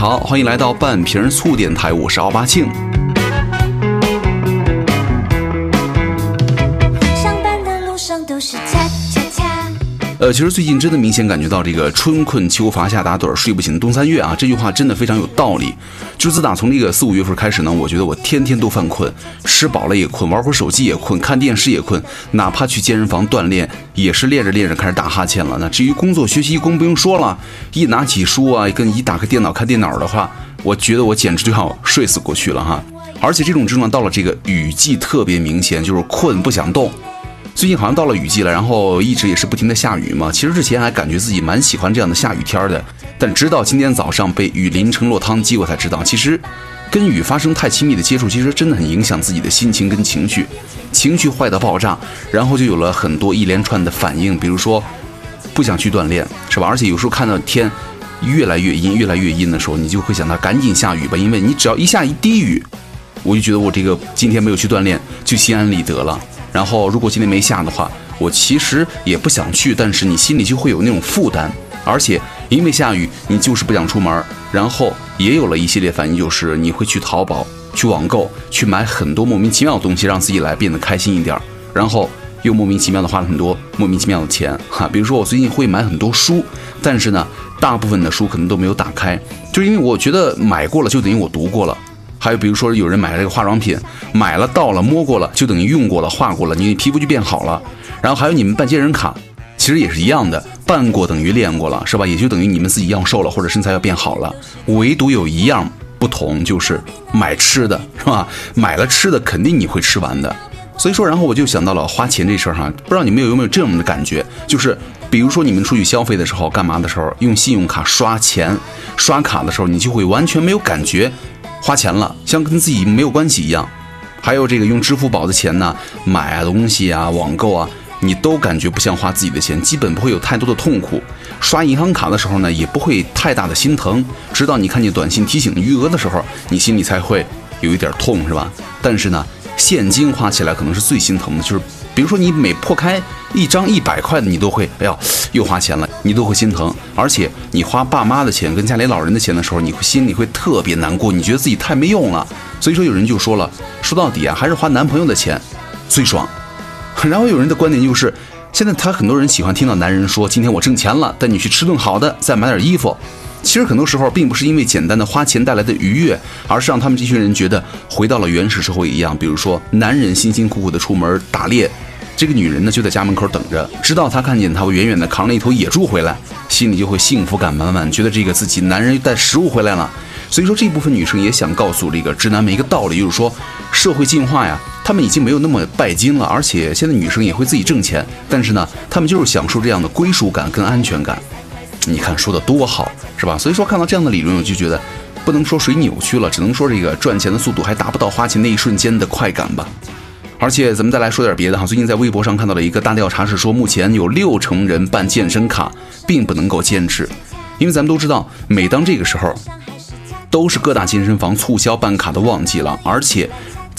好，欢迎来到半瓶醋电台，我是奥巴庆。呃，其实最近真的明显感觉到这个“春困秋乏夏打盹，睡不醒冬三月”啊，这句话真的非常有道理。就自打从这个四五月份开始呢，我觉得我天天都犯困，吃饱了也困，玩会儿手机也困，看电视也困，哪怕去健身房锻炼，也是练着练着开始打哈欠了。那至于工作学习更不用说了，一拿起书啊，跟一打开电脑看电脑的话，我觉得我简直就要睡死过去了哈。而且这种症状到了这个雨季特别明显，就是困不想动。最近好像到了雨季了，然后一直也是不停的下雨嘛。其实之前还感觉自己蛮喜欢这样的下雨天的，但直到今天早上被雨淋成落汤鸡，我才知道，其实跟雨发生太亲密的接触，其实真的很影响自己的心情跟情绪，情绪坏到爆炸，然后就有了很多一连串的反应，比如说不想去锻炼，是吧？而且有时候看到天越来越阴，越来越阴的时候，你就会想到赶紧下雨吧，因为你只要一下一滴雨，我就觉得我这个今天没有去锻炼就心安理得了。然后如果今天没下的话，我其实也不想去，但是你心里就会有那种负担，而且因为下雨，你就是不想出门，然后也有了一系列反应，就是你会去淘宝、去网购、去买很多莫名其妙的东西，让自己来变得开心一点，然后又莫名其妙的花了很多莫名其妙的钱哈。比如说我最近会买很多书，但是呢，大部分的书可能都没有打开，就因为我觉得买过了就等于我读过了。还有比如说有人买了这个化妆品，买了到了摸过了就等于用过了画过了，你皮肤就变好了。然后还有你们办健身卡，其实也是一样的，办过等于练过了，是吧？也就等于你们自己要瘦了或者身材要变好了。唯独有一样不同，就是买吃的，是吧？买了吃的肯定你会吃完的。所以说，然后我就想到了花钱这事儿哈，不知道你们有没有这样的感觉，就是比如说你们出去消费的时候，干嘛的时候用信用卡刷钱，刷卡的时候你就会完全没有感觉。花钱了，像跟自己没有关系一样。还有这个用支付宝的钱呢，买啊东西啊，网购啊，你都感觉不像花自己的钱，基本不会有太多的痛苦。刷银行卡的时候呢，也不会太大的心疼，直到你看见短信提醒余额的时候，你心里才会有一点痛，是吧？但是呢，现金花起来可能是最心疼的，就是比如说你每破开一张一百块的，你都会哎呀又花钱了，你都会心疼。而且你花爸妈的钱跟家里老人的钱的时候，你会心里会特别难过，你觉得自己太没用了。所以说有人就说了，说到底啊，还是花男朋友的钱最爽。然后有人的观点就是，现在他很多人喜欢听到男人说，今天我挣钱了，带你去吃顿好的，再买点衣服。其实很多时候并不是因为简单的花钱带来的愉悦，而是让他们这群人觉得回到了原始社会一样。比如说，男人辛辛苦苦的出门打猎，这个女人呢就在家门口等着，直到他看见他远远的扛了一头野猪回来，心里就会幸福感满满，觉得这个自己男人带食物回来了。所以说这部分女生也想告诉这个直男们一个道理，就是说社会进化呀，他们已经没有那么拜金了，而且现在女生也会自己挣钱，但是呢，他们就是享受这样的归属感跟安全感。你看说的多好，是吧？所以说看到这样的理论，我就觉得不能说谁扭曲了，只能说这个赚钱的速度还达不到花钱那一瞬间的快感吧。而且咱们再来说点别的哈，最近在微博上看到了一个大调查，是说目前有六成人办健身卡并不能够坚持，因为咱们都知道，每当这个时候，都是各大健身房促销办卡的旺季了，而且。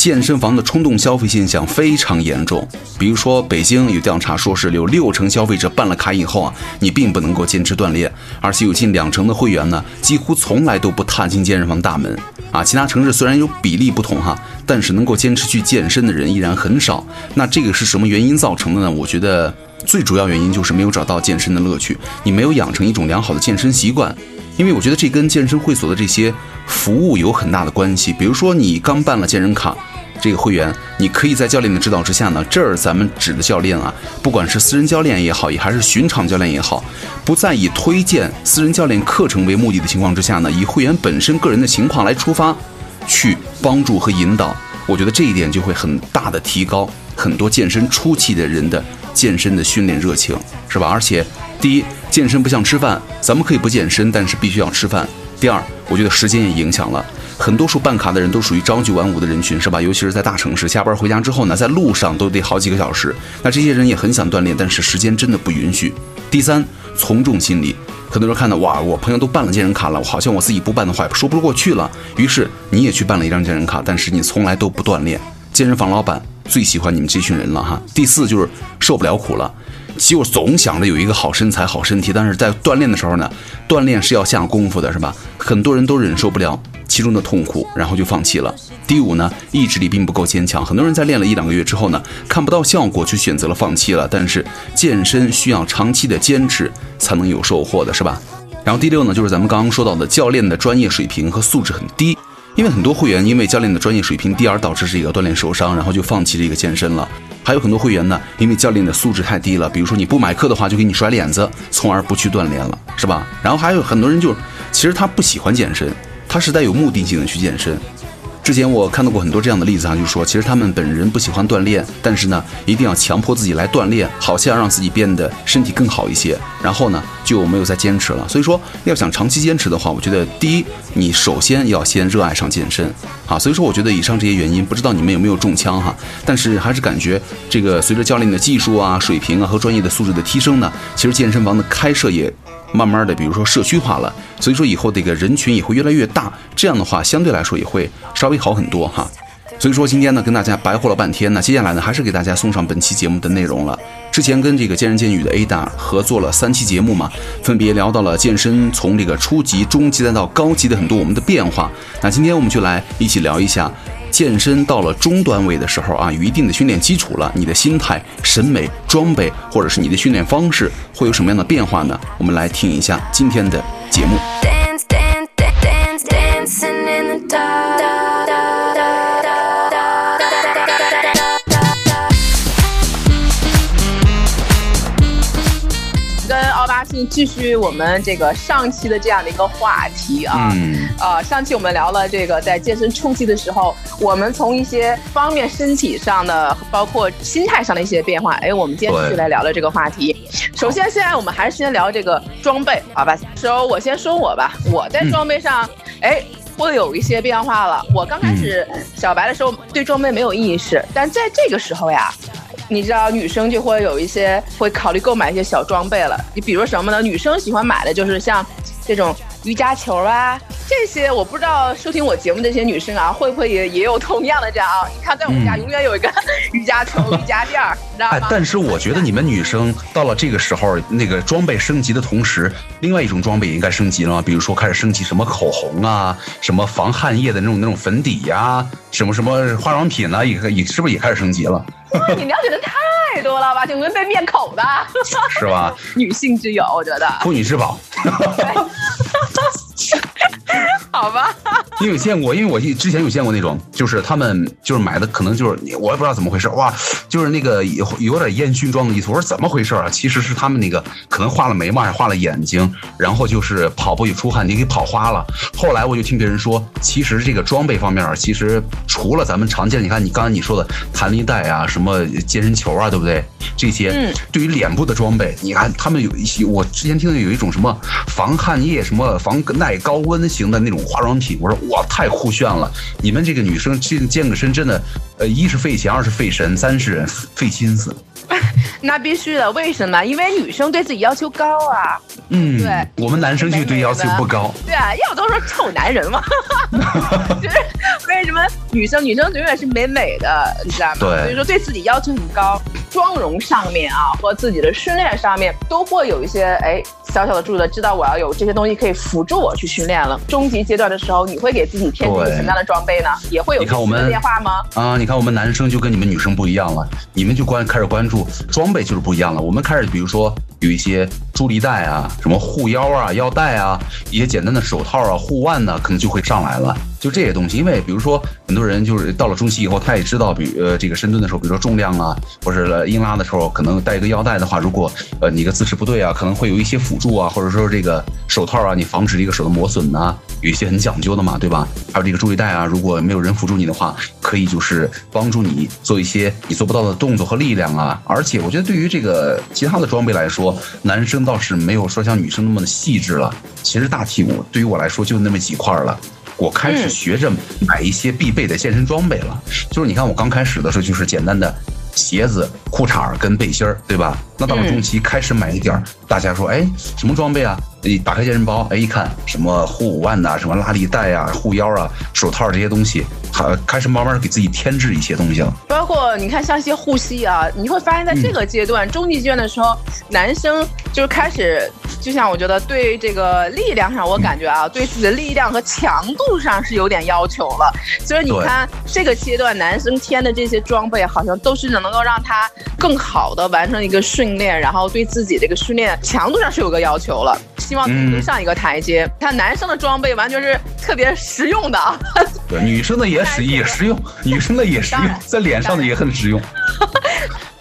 健身房的冲动消费现象非常严重，比如说北京有调查说是有六成消费者办了卡以后啊，你并不能够坚持锻炼，而且有近两成的会员呢，几乎从来都不踏进健身房大门啊。其他城市虽然有比例不同哈，但是能够坚持去健身的人依然很少。那这个是什么原因造成的呢？我觉得最主要原因就是没有找到健身的乐趣，你没有养成一种良好的健身习惯。因为我觉得这跟健身会所的这些服务有很大的关系。比如说你刚办了健身卡。这个会员，你可以在教练的指导之下呢。这儿咱们指的教练啊，不管是私人教练也好，也还是寻常教练也好，不再以推荐私人教练课程为目的的情况之下呢，以会员本身个人的情况来出发，去帮助和引导。我觉得这一点就会很大的提高很多健身初期的人的健身的训练热情，是吧？而且，第一，健身不像吃饭，咱们可以不健身，但是必须要吃饭。第二，我觉得时间也影响了。很多数办卡的人都属于朝九晚五的人群，是吧？尤其是在大城市，下班回家之后呢，在路上都得好几个小时。那这些人也很想锻炼，但是时间真的不允许。第三，从众心理，很多人看到哇，我朋友都办了健身卡了，好像我自己不办的话说不过去了。于是你也去办了一张健身卡，但是你从来都不锻炼。健身房老板最喜欢你们这群人了哈。第四就是受不了苦了，就总想着有一个好身材、好身体，但是在锻炼的时候呢，锻炼是要下功夫的，是吧？很多人都忍受不了其中的痛苦，然后就放弃了。第五呢，意志力并不够坚强，很多人在练了一两个月之后呢，看不到效果，就选择了放弃了。但是健身需要长期的坚持才能有收获的，是吧？然后第六呢，就是咱们刚刚说到的教练的专业水平和素质很低。因为很多会员因为教练的专业水平低而导致这个锻炼受伤，然后就放弃这个健身了。还有很多会员呢，因为教练的素质太低了，比如说你不买课的话，就给你甩脸子，从而不去锻炼了，是吧？然后还有很多人就，其实他不喜欢健身，他是带有目的性的去健身。之前我看到过很多这样的例子啊，就是说，其实他们本人不喜欢锻炼，但是呢，一定要强迫自己来锻炼，好像让自己变得身体更好一些。然后呢，就没有再坚持了。所以说，要想长期坚持的话，我觉得第一，你首先要先热爱上健身啊。所以说，我觉得以上这些原因，不知道你们有没有中枪哈？但是还是感觉这个随着教练的技术啊、水平啊和专业的素质的提升呢，其实健身房的开设也。慢慢的，比如说社区化了，所以说以后这个人群也会越来越大，这样的话相对来说也会稍微好很多哈。所以说今天呢跟大家白活了半天呢，接下来呢还是给大家送上本期节目的内容了。之前跟这个健人健语的 Ada 合作了三期节目嘛，分别聊到了健身从这个初级、中级再到高级的很多我们的变化。那今天我们就来一起聊一下。健身到了中段位的时候啊，有一定的训练基础了，你的心态、审美、装备，或者是你的训练方式，会有什么样的变化呢？我们来听一下今天的节目。继续我们这个上期的这样的一个话题啊，呃，上期我们聊了这个在健身初期的时候，我们从一些方面身体上的，包括心态上的一些变化。哎，我们今天继续来聊聊这个话题。首先，现在我们还是先聊这个装备，好吧？首我先说我吧，我在装备上，哎，会有一些变化了。我刚开始小白的时候对装备没有意识，但在这个时候呀。你知道女生就会有一些会考虑购买一些小装备了，你比如什么呢？女生喜欢买的就是像这种瑜伽球啊，这些我不知道收听我节目这些女生啊，会不会也也有同样的这样啊？你看在我们家永远有一个瑜伽球、瑜伽垫儿，你知道吗？但是我觉得你们女生到了这个时候，那个装备升级的同时，另外一种装备也应该升级了吗？比如说开始升级什么口红啊，什么防汗液的那种那种粉底呀，什么什么化妆品呢？也也是不是也开始升级了？你了解的太多了吧？就能被灭口的，是吧？女性之友，我觉得妇女之宝。好吧，你有见过？因为我之前有见过那种，就是他们就是买的，可能就是我也不知道怎么回事，哇，就是那个有有点烟熏妆的意思。我说怎么回事啊？其实是他们那个可能画了眉毛，还画了眼睛，然后就是跑步一出汗，你给跑花了。后来我就听别人说，其实这个装备方面，其实除了咱们常见，你看你刚才你说的弹力带啊，什么健身球啊，对不对？这些对于脸部的装备，你看他们有一些，我之前听的有一种什么防汗液，什么防耐高温型的那种。化妆品，我说哇，太酷炫了！你们这个女生健健个身，真的，呃，一是费钱，二是费神，三是费心思。那必须的，为什么？因为女生对自己要求高啊。嗯，对，我们男生就对要求不高。对啊，要都说臭男人嘛。就是为什么女生女生永远是美美的，你知道吗？对，所以说对自己要求很高，妆容上面啊，或自己的训练上面都会有一些哎。小小的注意了，知道我要有这些东西可以辅助我去训练了。终极阶段的时候，你会给自己添置什么样的装备呢？也会有看我们变化吗？啊，你看我们男生就跟你们女生不一样了，你们就关开始关注装备就是不一样了。我们开始比如说有一些助力带啊，什么护腰啊、腰带啊，一些简单的手套啊、护腕呢，可能就会上来了。就这些东西，因为比如说很多人就是到了中期以后，他也知道，比呃这个深蹲的时候，比如说重量啊，或者硬拉的时候，可能带一个腰带的话，如果呃你个姿势不对啊，可能会有一些辅助啊，或者说这个手套啊，你防止这个手的磨损呐，有一些很讲究的嘛，对吧？还有这个助力带啊，如果没有人辅助你的话，可以就是帮助你做一些你做不到的动作和力量啊。而且我觉得对于这个其他的装备来说，男生倒是没有说像女生那么的细致了。其实大体我对于我来说就那么几块了。我开始学着买一些必备的健身装备了，就是你看我刚开始的时候就是简单的鞋子、裤衩跟背心儿，对吧？那到了中期开始买一点儿，大家说，哎，什么装备啊？你打开健身包，哎，一看什么护五腕呐，什么拉力带啊、护腰啊、手套这些东西，还开始慢慢给自己添置一些东西了。包括你看像一些护膝啊，你会发现在这个阶段、中级阶段的时候，男生就是开始，就像我觉得对这个力量上，我感觉啊，对自己的力量和强度上是有点要求了。所以你看这个阶段，男生添的这些装备，好像都是能够让他更好的完成一个训练，然后对自己这个训练强度上是有个要求了。希望能上一个台阶。看男生的装备完全是特别实用的啊，对，女生的也实也实用，女生的也实用，在脸上的也很实用。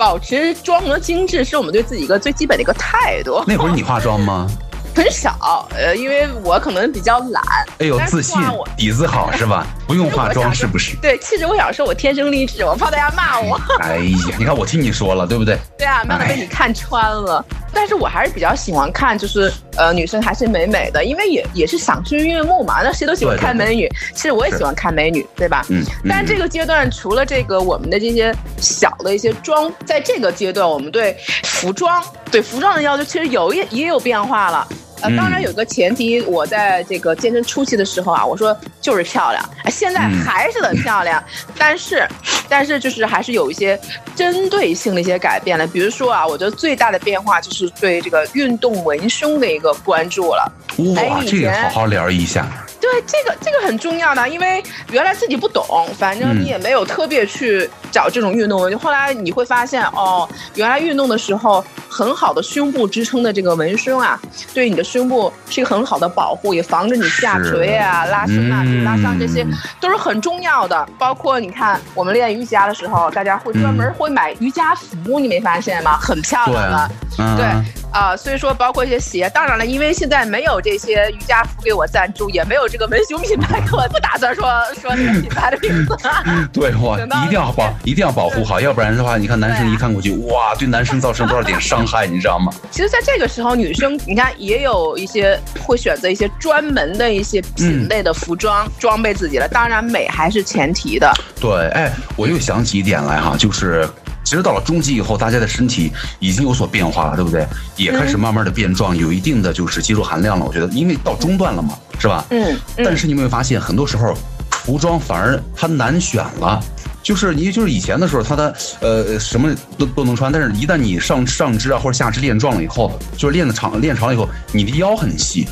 保持妆容精致是我们对自己一个最基本的一个态度。那会儿你化妆吗？很少，呃，因为我可能比较懒。哎呦，自信，底子好是吧？不用化妆是不是？对，其实我想说，我天生丽质，我怕大家骂我。哎呀，你看我听你说了，对不对？对啊，慢慢被你看穿了。但是我还是比较喜欢看，就是呃，女生还是美美的，因为也也是赏心悦目嘛。那谁都喜欢看美女，其实我也喜欢看美女，对吧？嗯。但这个阶段，除了这个我们的这些小的一些妆，在这个阶段，我们对服装，对服装的要求其实有也也有变化了。呃，当然有个前提，我在这个健身初期的时候啊，我说就是漂亮，现在还是很漂亮，但是，但是就是还是有一些针对性的一些改变了。比如说啊，我觉得最大的变化就是对这个运动文胸的一个关注了。哇，这个好好聊一下。对，这个这个很重要的，因为原来自己不懂，反正你也没有特别去找这种运动文胸。后来你会发现，哦，原来运动的时候，很好的胸部支撑的这个文胸啊，对你的胸部是一个很好的保护，也防止你下垂啊、拉伸啊、拉伤这些都是很重要的。包括你看，我们练瑜伽的时候，大家会专门会买瑜伽服，你没发现吗？很漂亮的，对啊，所以说包括一些鞋，当然了，因为现在没有这些瑜伽服给我赞助，也没有这个文胸品牌，我不打算说说那个品牌的名字。对，我，一定要保，一定要保护好，要不然的话，你看男生一看过去，哇，对男生造成多少点 伤害，你知道吗？其实，在这个时候，女生你看也有一些会选择一些专门的一些品类的服装装备自己了，当然美还是前提的。对，哎，我又想起一点来哈，就是。其实到了中级以后，大家的身体已经有所变化了，对不对？也开始慢慢的变壮，有一定的就是肌肉含量了。我觉得，因为到中段了嘛，是吧？嗯。但是你有没有发现，很多时候服装反而它难选了？就是你就是以前的时候，它的呃什么都都能穿，但是一旦你上上肢啊或者下肢练壮了以后，就是练的长练长了以后，你的腰很细，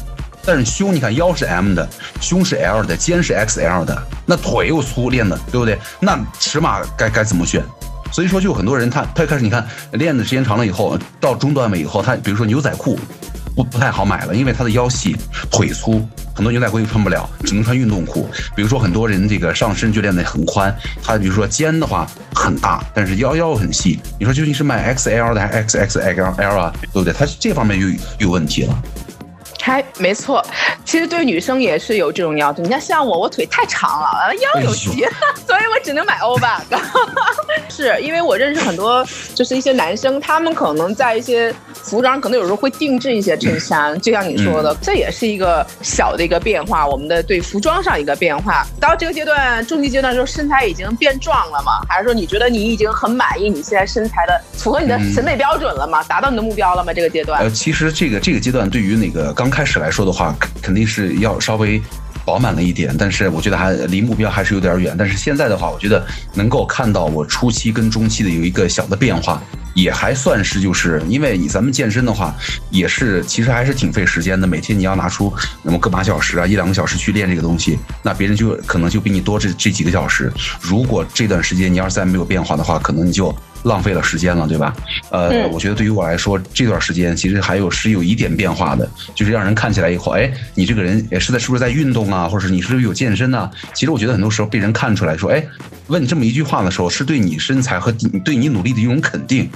但是胸你看腰是 M 的，胸是 L 的，肩是 XL 的，那腿又粗练的，对不对？那尺码该该怎么选？所以说，就很多人他他开始你看练的时间长了以后，到中段位以后，他比如说牛仔裤不不太好买了，因为他的腰细腿粗，很多牛仔裤又穿不了，只能穿运动裤。比如说很多人这个上身就练得很宽，他比如说肩的话很大，但是腰腰很细。你说究竟是买 XL 的还是 XXL 啊？对不对？他这方面又有问题了。还没错，其实对女生也是有这种要求。你看，像我，我腿太长了，腰有细，所以我只能买欧巴的。是因为我认识很多，就是一些男生，他们可能在一些服装，可能有时候会定制一些衬衫，就像你说的，这也是一个小的一个变化。我们的对服装上一个变化。到这个阶段，中级阶段的时候，身材已经变壮了吗？还是说你觉得你已经很满意你现在身材的，符合你的审美标准了吗？达到你的目标了吗？这个阶段？呃，其实这个这个阶段对于那个刚开始来说的话，肯定是要稍微。饱满了一点，但是我觉得还离目标还是有点远。但是现在的话，我觉得能够看到我初期跟中期的有一个小的变化，也还算是就是因为咱们健身的话，也是其实还是挺费时间的。每天你要拿出那么个把小时啊，一两个小时去练这个东西，那别人就可能就比你多这这几个小时。如果这段时间你要是再没有变化的话，可能你就。浪费了时间了，对吧？呃，我觉得对于我来说，这段时间其实还有是有一点变化的，就是让人看起来以后，哎，你这个人也是在是不是在运动啊，或者是你是不是有健身啊？其实我觉得很多时候被人看出来说，哎，问你这么一句话的时候，是对你身材和对你努力的一种肯定。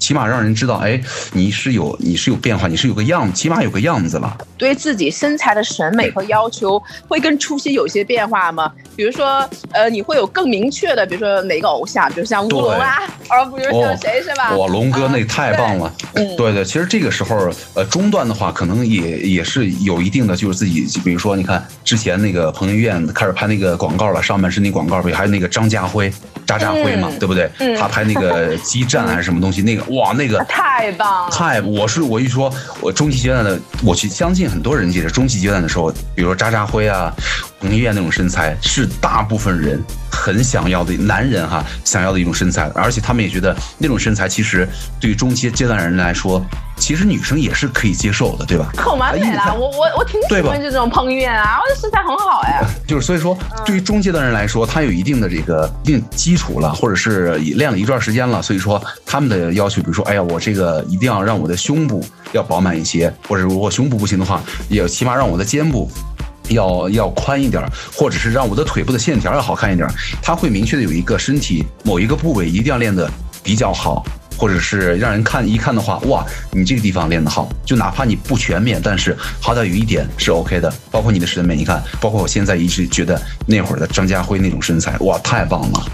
起码让人知道，哎，你是有你是有变化，你是有个样，起码有个样子了。对自己身材的审美和要求会跟初期有些变化吗？比如说，呃，你会有更明确的，比如说哪个偶像，比如像乌龙啊，而不是像谁是吧？哇，龙哥那太棒了。嗯，对对，其实这个时候，呃，中段的话，可能也也是有一定的，就是自己，比如说，你看之前那个彭于晏开始拍那个广告了，上半身那广告，不还有那个张家辉。渣渣辉嘛，对不对？他拍那个激战还是什么东西，那个哇，那个太棒了！太，我是我一说，我中期阶段的，我去相信很多人记得中期阶段的时候，比如说渣渣辉啊、彭于晏那种身材，是大部分人很想要的男人哈想要的一种身材，而且他们也觉得那种身材其实对于中期阶段人来说。其实女生也是可以接受的，对吧？很完美了，我我我挺喜欢这种彭于晏啊，我的身材很好哎。就是所以说，对于中阶段人来说，他有一定的这个一定基础了，或者是练了一段时间了，所以说他们的要求，比如说，哎呀，我这个一定要让我的胸部要饱满一些，或者如果胸部不行的话，也起码让我的肩部要要宽一点，或者是让我的腿部的线条要好看一点。他会明确的有一个身体某一个部位一定要练的比较好。或者是让人看一看的话，哇，你这个地方练得好，就哪怕你不全面，但是好歹有一点是 OK 的。包括你的审美，你看，包括我现在一直觉得那会儿的张家辉那种身材，哇，太棒了，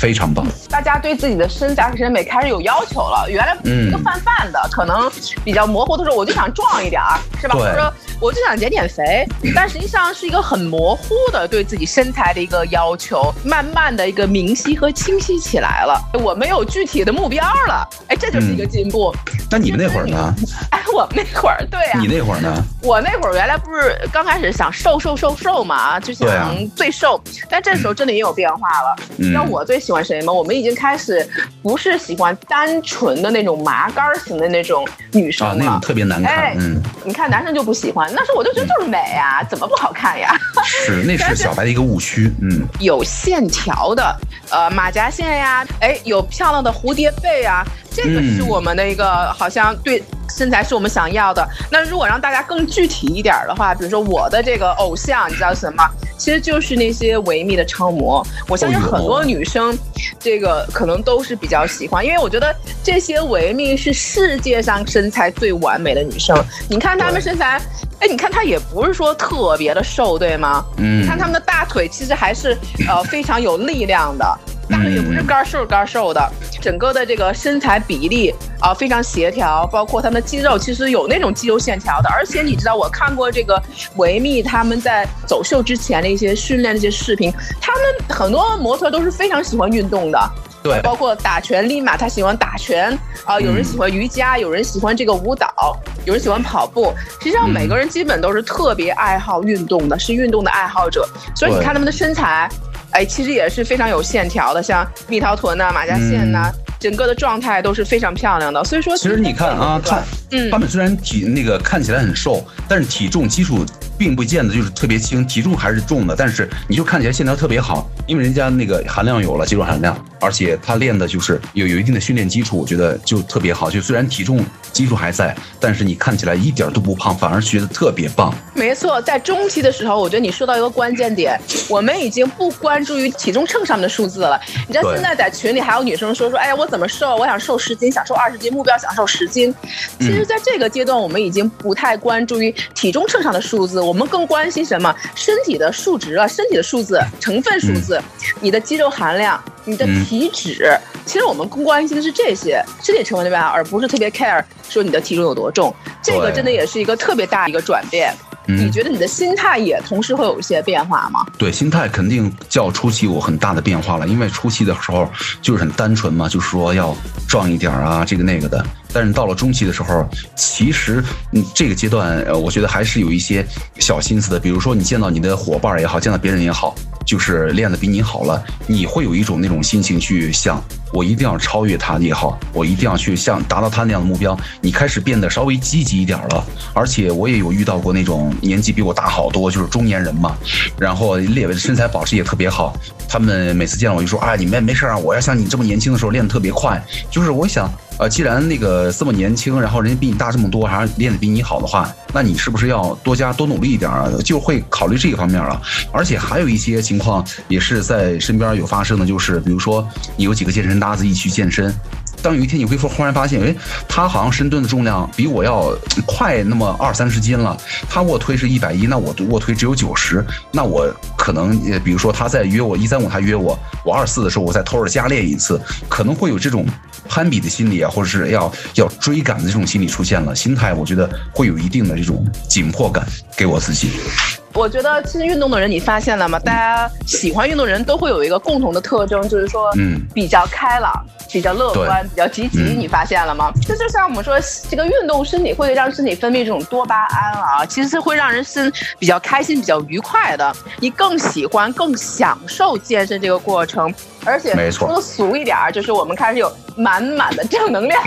非常棒。大家对自己的身材和审美开始有要求了，原来一个泛泛的，可能比较模糊的时候，我就想壮一点儿，是吧？或者说我就想减减肥，但实际上是一个很模糊的对自己身材的一个要求，慢慢的一个明晰和清晰起来了。我没有具体的目标了，哎，这就是一个进步。那你们那会儿呢？哎，我们那会儿，对啊。你那会儿呢？我那会儿原来不是刚开始想瘦瘦瘦瘦嘛，就想最瘦，但这时候真的也有变化了。那我最喜欢谁吗？我们已经开始不是喜欢单纯的那种麻杆型的那种女生了，那种特别难看。嗯，你看男生就不喜欢，那时候我就觉得就是美呀，怎么不好看呀？是，那是小白的一个误区。嗯，有线条的，呃，马甲线呀，哎，有漂亮的蝴蝶背啊。这个是我们的一个，好像对身材是我们想要的。那如果让大家更具体一点的话，比如说我的这个偶像，你知道什么？其实就是那些维密的超模。我相信很多女生，这个可能都是比较喜欢，因为我觉得这些维密是世界上身材最完美的女生。你看她们身材，哎，你看她也不是说特别的瘦，对吗？嗯。你看她们的大腿其实还是呃非常有力量的。大腿也不是干瘦干瘦的，整个的这个身材比例啊非常协调，包括他们的肌肉其实有那种肌肉线条的。而且你知道，我看过这个维密他们在走秀之前的一些训练的一些视频，他们很多模特都是非常喜欢运动的，对，包括打拳，立马他喜欢打拳啊，有人喜欢瑜伽，有人喜欢这个舞蹈，有人喜欢跑步。实际上每个人基本都是特别爱好运动的，是运动的爱好者。所以你看他们的身材。哎，其实也是非常有线条的，像蜜桃臀呐、马甲线呐，整个的状态都是非常漂亮的。所以说，其实你看啊，看，嗯，他们虽然体那个看起来很瘦，但是体重基础。并不见得就是特别轻，体重还是重的，但是你就看起来线条特别好，因为人家那个含量有了，肌肉含量，而且他练的就是有有一定的训练基础，我觉得就特别好。就虽然体重基础还在，但是你看起来一点都不胖，反而觉得特别棒。没错，在中期的时候，我觉得你说到一个关键点，我们已经不关注于体重秤上面的数字了。你知道现在在群里还有女生说说，哎呀，我怎么瘦？我想瘦十斤，想瘦二十斤，目标想瘦十斤。其实，在这个阶段，我们已经不太关注于体重秤上的数字。我们更关心什么？身体的数值啊，身体的数字、成分数字，你的肌肉含量、你的体脂。其实我们更关心的是这些身体成分对吧？而不是特别 care 说你的体重有多重。这个真的也是一个特别大的一个转变。你觉得你的心态也同时会有一些变化吗？对，心态肯定较初期有很大的变化了，因为初期的时候就是很单纯嘛，就是说要壮一点啊，这个那个的。但是到了中期的时候，其实嗯，这个阶段呃，我觉得还是有一些小心思的。比如说你见到你的伙伴也好，见到别人也好，就是练得比你好了，你会有一种那种心情去想，我一定要超越他也好，我一定要去像达到他那样的目标。你开始变得稍微积极一点了。而且我也有遇到过那种年纪比我大好多，就是中年人嘛，然后列为身材保持也特别好。他们每次见我就说：“啊，你们没事啊，我要像你这么年轻的时候练得特别快。”就是我想。呃，既然那个这么年轻，然后人家比你大这么多，还是练得比你好的话，那你是不是要多加多努力一点啊？就会考虑这一方面了。而且还有一些情况也是在身边有发生的，就是比如说你有几个健身搭子一起去健身。当有一天你会说忽然发现，哎，他好像深蹲的重量比我要快那么二三十斤了。他卧推是一百一，那我卧推只有九十，那我可能，比如说他在约我一三五，他约我，我二四的时候我再偷着加练一次，可能会有这种攀比的心理啊，或者是要要追赶的这种心理出现了。心态我觉得会有一定的这种紧迫感，给我自己。我觉得其实运动的人，你发现了吗？大家喜欢运动人都会有一个共同的特征，就是说，嗯，比较开朗。比较乐观，比较积极，你发现了吗？这就像我们说，这个运动身体会让身体分泌这种多巴胺啊，其实是会让人心比较开心、比较愉快的。你更喜欢、更享受健身这个过程。而且说的俗一点儿，就是我们开始有满满的正能量，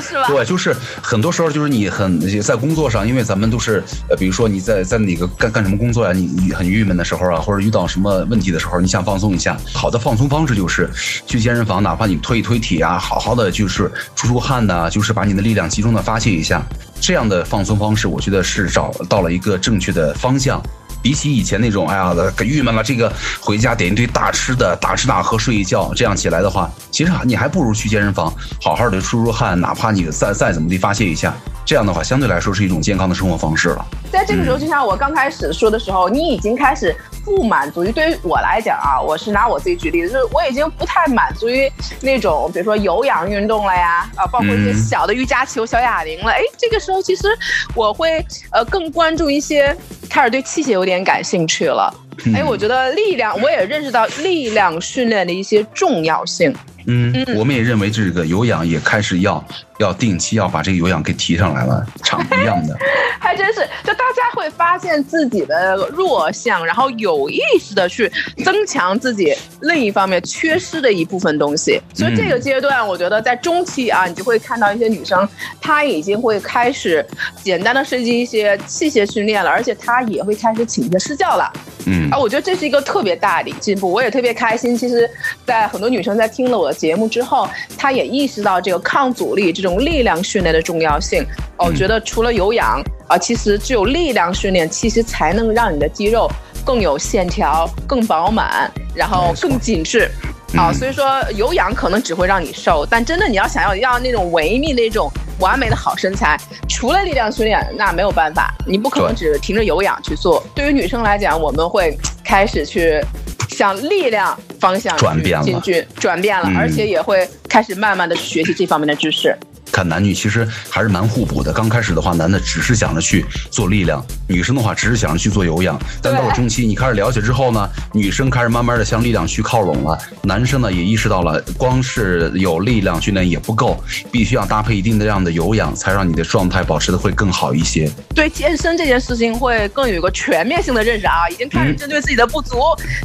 是吧？对，就是很多时候就是你很在工作上，因为咱们都是呃，比如说你在在哪个干干什么工作呀，你你很郁闷的时候啊，或者遇到什么问题的时候，你想放松一下，好的放松方式就是去健身房，哪怕你推一推体啊，好好的就是出出汗呐，就是把你的力量集中的发泄一下，这样的放松方式，我觉得是找到了一个正确的方向。比起以前那种，哎呀，可郁闷了，这个回家点一堆大吃的，大吃大喝，睡一觉，这样起来的话，其实你还不如去健身房，好好的出出汗，哪怕你再再怎么地发泄一下，这样的话，相对来说是一种健康的生活方式了。在这个时候，就像我刚开始说的时候，你已经开始。不满足于对于我来讲啊，我是拿我自己举例子，就是我已经不太满足于那种，比如说有氧运动了呀，啊，包括一些小的瑜伽球、小哑铃了。哎，这个时候其实我会呃更关注一些，开始对器械有点感兴趣了。哎，我觉得力量，我也认识到力量训练的一些重要性。嗯，我们也认为这个有氧也开始要要定期要把这个有氧给提上来了，场一样的，还真是，就大家会发现自己的弱项，然后有意识的去增强自己另一方面缺失的一部分东西。所以这个阶段，我觉得在中期啊，你就会看到一些女生，她已经会开始简单的设计一些器械训练了，而且她也会开始请一些私教了。嗯，啊，我觉得这是一个特别大的进步，我也特别开心。其实，在很多女生在听了我的节目之后，他也意识到这个抗阻力、这种力量训练的重要性。哦，我觉得除了有氧啊，其实只有力量训练，其实才能让你的肌肉更有线条、更饱满，然后更紧致。啊，所以说有氧可能只会让你瘦，但真的你要想要要那种维密那种完美的好身材，除了力量训练，那没有办法，你不可能只凭着有氧去做。对于女生来讲，我们会开始去向力量方向转变了，转变了，而且也会开始慢慢的学习这方面的知识。看男女其实还是蛮互补的。刚开始的话，男的只是想着去做力量，女生的话只是想着去做有氧。但到了中期，你开始了解之后呢，女生开始慢慢的向力量去靠拢了。男生呢也意识到了，光是有力量训练也不够，必须要搭配一定的量的有氧，才让你的状态保持的会更好一些。对健身这件事情会更有一个全面性的认识啊，已经开始针对自己的不足，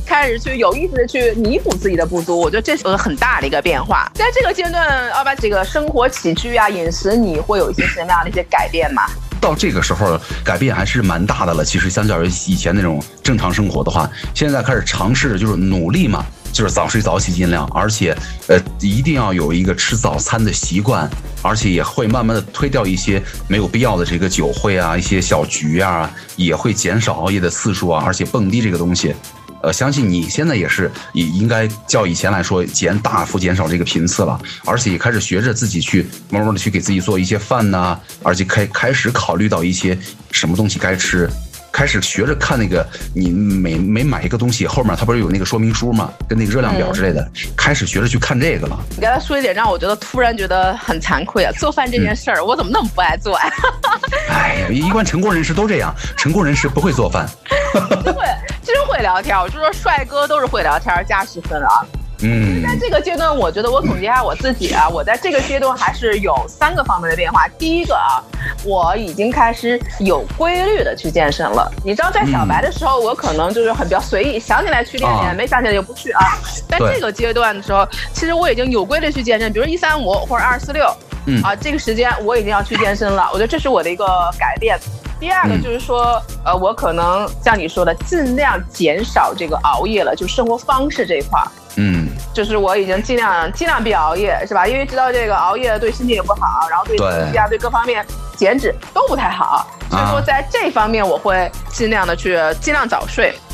开始去有意识的去弥补自己的不足。我觉得这是个很大的一个变化。在这个阶段，要把这个生活起居。啊，饮食你会有一些什么样的一些改变吗？到这个时候改变还是蛮大的了。其实相较于以前那种正常生活的话，现在开始尝试就是努力嘛，就是早睡早起尽量，而且呃一定要有一个吃早餐的习惯，而且也会慢慢的推掉一些没有必要的这个酒会啊，一些小局啊，也会减少熬夜的次数啊，而且蹦迪这个东西。呃，相信你现在也是，也应该较以前来说减大幅减少这个频次了，而且也开始学着自己去慢慢的去给自己做一些饭呐，而且开开始考虑到一些什么东西该吃，开始学着看那个你每每买一个东西后面它不是有那个说明书吗？跟那个热量表之类的，开始学着去看这个了。你刚才说一点让我觉得突然觉得很惭愧啊，做饭这件事儿我怎么那么不爱做呀？哎呀，一般成功人士都这样，成功人士不会做饭。会。真会聊天，我就说帅哥都是会聊天加十分啊。嗯，在这个阶段，我觉得我总结一下我自己啊，我在这个阶段还是有三个方面的变化。第一个啊，我已经开始有规律的去健身了。你知道，在小白的时候，我可能就是很比较随意，想起来去练练，没想起来就不去啊。在这个阶段的时候，其实我已经有规律去健身，比如一三五或者二四六，嗯啊，这个时间我已经要去健身了。我觉得这是我的一个改变。第二个就是说，呃，我可能像你说的，尽量减少这个熬夜了，就生活方式这一块儿。嗯，就是我已经尽量尽量别熬夜，是吧？因为知道这个熬夜对身体也不好，然后对体啊对各方面减脂都不太好，所以说在这方面我会尽量的去尽量早睡。嗯。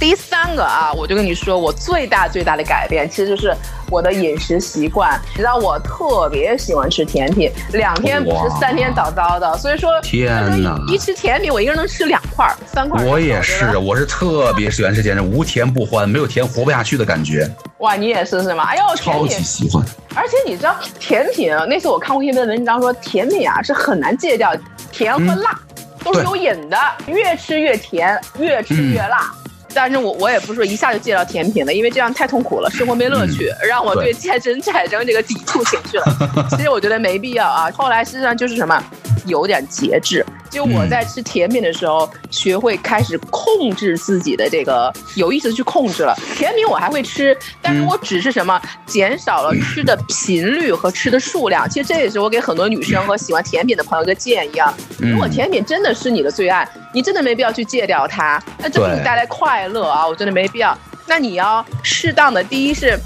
第三个啊，我就跟你说，我最大最大的改变，其实就是我的饮食习惯。你知道我特别喜欢吃甜品，两天不吃三天早早的。所以说，天哪！一吃甜品，我一个人能吃两块、三块。我也是，我是特别喜欢吃甜品，无甜不欢，没有甜活不下去的感觉。哇，你也是是吗？哎呦，超级喜欢。而且你知道，甜品那次我看过一篇文章说，甜品啊是很难戒掉甜和辣。都是有瘾的，越吃越甜，越吃越辣。但是我我也不是说一下就戒掉甜品了，因为这样太痛苦了，生活没乐趣，让我对健身产生这个抵触情绪了。其实我觉得没必要啊。后来实际上就是什么，有点节制。就我在吃甜品的时候，学会开始控制自己的这个有意识的去控制了。甜品我还会吃，但是我只是什么减少了吃的频率和吃的数量。其实这也是我给很多女生和喜欢甜品的朋友一个建议啊。如果甜品真的是你的最爱，你真的没必要去戒掉它，那这给你带来快乐啊，我真的没必要。那你要适当的，第一是。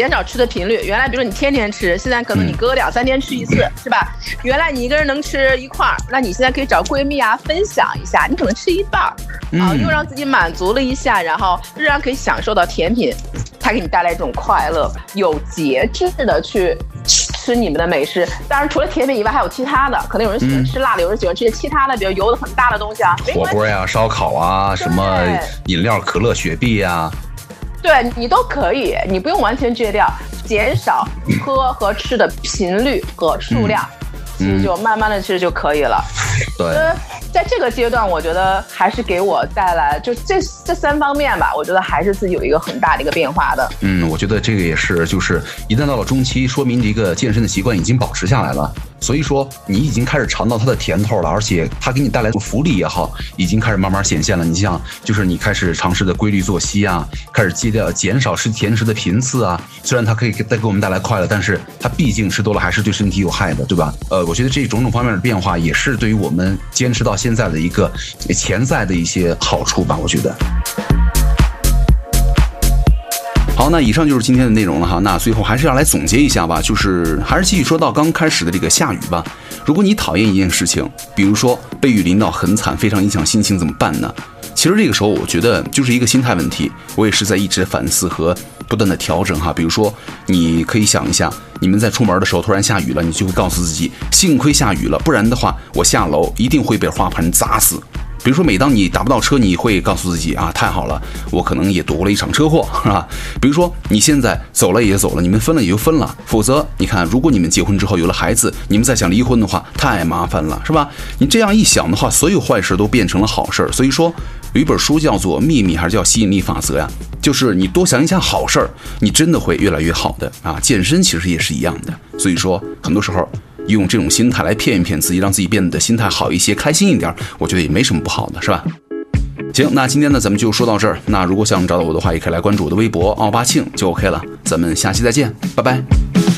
减少吃的频率，原来比如说你天天吃，现在可能你隔两三天吃一次，是吧？原来你一个人能吃一块儿，那你现在可以找闺蜜啊分享一下，你可能吃一半儿，啊，又让自己满足了一下，然后仍然可以享受到甜品，它给你带来一种快乐，有节制的去吃你们的美食。当然，除了甜品以外，还有其他的，可能有人喜欢吃辣的，有人喜欢吃些其他的，比如油的很大的东西啊，火锅呀、烧烤啊、什么饮料、可乐、雪碧呀。对你都可以，你不用完全戒掉，减少 喝和吃的频率和数量，其实就慢慢的其实就可以了。对，在这个阶段，我觉得还是给我带来就这这三方面吧，我觉得还是自己有一个很大的一个变化的。嗯，我觉得这个也是，就是一旦到了中期，说明你一个健身的习惯已经保持下来了。所以说，你已经开始尝到它的甜头了，而且它给你带来的福利也好，已经开始慢慢显现了。你像，就是你开始尝试的规律作息啊，开始戒掉、减少吃甜食的频次啊。虽然它可以带给我们带来快乐，但是它毕竟吃多了还是对身体有害的，对吧？呃，我觉得这种种方面的变化也是对于我们坚持到现在的一个潜在的一些好处吧。我觉得。好，那以上就是今天的内容了哈。那最后还是要来总结一下吧，就是还是继续说到刚开始的这个下雨吧。如果你讨厌一件事情，比如说被雨淋到很惨，非常影响心情，怎么办呢？其实这个时候我觉得就是一个心态问题。我也是在一直反思和不断的调整哈。比如说，你可以想一下，你们在出门的时候突然下雨了，你就会告诉自己，幸亏下雨了，不然的话我下楼一定会被花盆砸死。比如说，每当你打不到车，你会告诉自己啊，太好了，我可能也躲过了一场车祸，是吧？比如说，你现在走了也走了，你们分了也就分了。否则，你看，如果你们结婚之后有了孩子，你们再想离婚的话，太麻烦了，是吧？你这样一想的话，所有坏事都变成了好事儿。所以说，有一本书叫做《秘密》，还是叫吸引力法则呀？就是你多想一想好事儿，你真的会越来越好的啊！健身其实也是一样的。所以说，很多时候。用这种心态来骗一骗自己，让自己变得心态好一些，开心一点，我觉得也没什么不好的，是吧？行，那今天呢，咱们就说到这儿。那如果想找到我的话，也可以来关注我的微博奥巴庆就 OK 了。咱们下期再见，拜拜。